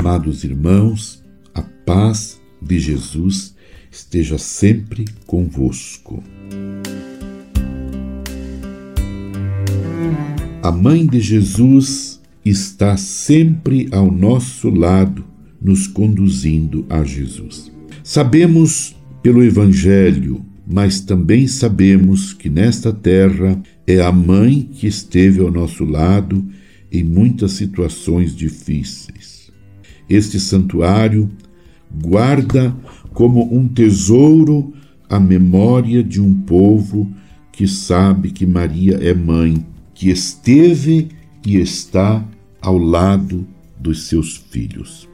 Amados irmãos, a paz de Jesus esteja sempre convosco. A Mãe de Jesus está sempre ao nosso lado, nos conduzindo a Jesus. Sabemos pelo Evangelho, mas também sabemos que nesta terra é a Mãe que esteve ao nosso lado em muitas situações difíceis. Este santuário guarda como um tesouro a memória de um povo que sabe que Maria é mãe, que esteve e está ao lado dos seus filhos.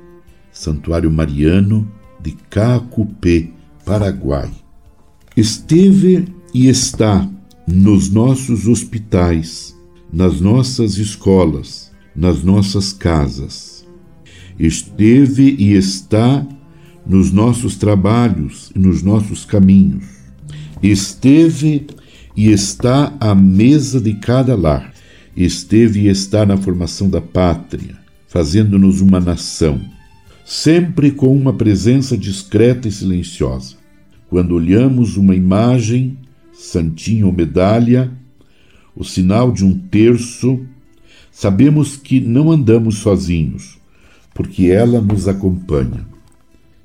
Santuário Mariano de Cacupé, Paraguai. Esteve e está nos nossos hospitais, nas nossas escolas, nas nossas casas. Esteve e está nos nossos trabalhos e nos nossos caminhos. Esteve e está à mesa de cada lar. Esteve e está na formação da pátria, fazendo-nos uma nação sempre com uma presença discreta e silenciosa. Quando olhamos uma imagem, santinho ou medalha, o sinal de um terço, sabemos que não andamos sozinhos, porque ela nos acompanha.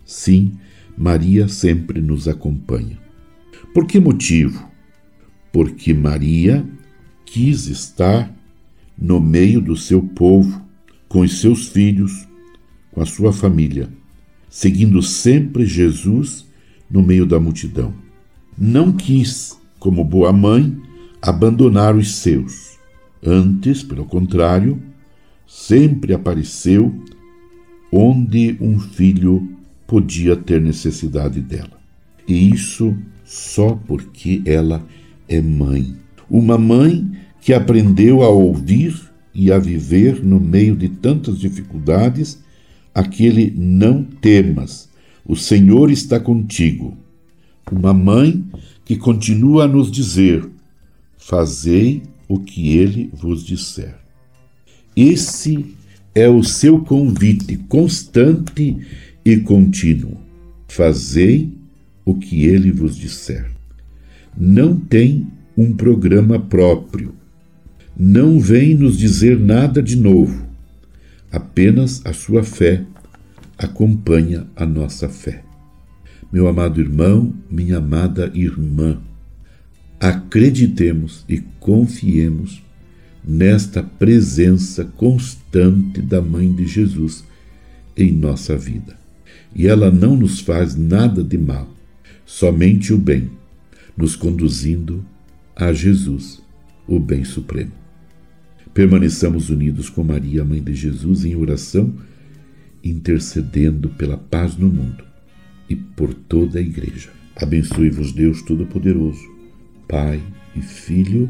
Sim, Maria sempre nos acompanha. Por que motivo? Porque Maria quis estar no meio do seu povo, com os seus filhos, com a sua família, seguindo sempre Jesus no meio da multidão. Não quis, como boa mãe, abandonar os seus. Antes, pelo contrário, sempre apareceu onde um filho podia ter necessidade dela. E isso só porque ela é mãe. Uma mãe que aprendeu a ouvir e a viver no meio de tantas dificuldades aquele não temas, o Senhor está contigo. Uma mãe que continua a nos dizer: Fazei o que ele vos disser. Esse é o seu convite constante e contínuo. Fazei o que ele vos disser. Não tem um programa próprio. Não vem nos dizer nada de novo Apenas a sua fé acompanha a nossa fé. Meu amado irmão, minha amada irmã, acreditemos e confiemos nesta presença constante da Mãe de Jesus em nossa vida. E ela não nos faz nada de mal, somente o bem, nos conduzindo a Jesus, o bem supremo. Permaneçamos unidos com Maria, Mãe de Jesus, em oração, intercedendo pela paz no mundo e por toda a Igreja. Abençoe-vos, Deus Todo-Poderoso, Pai e Filho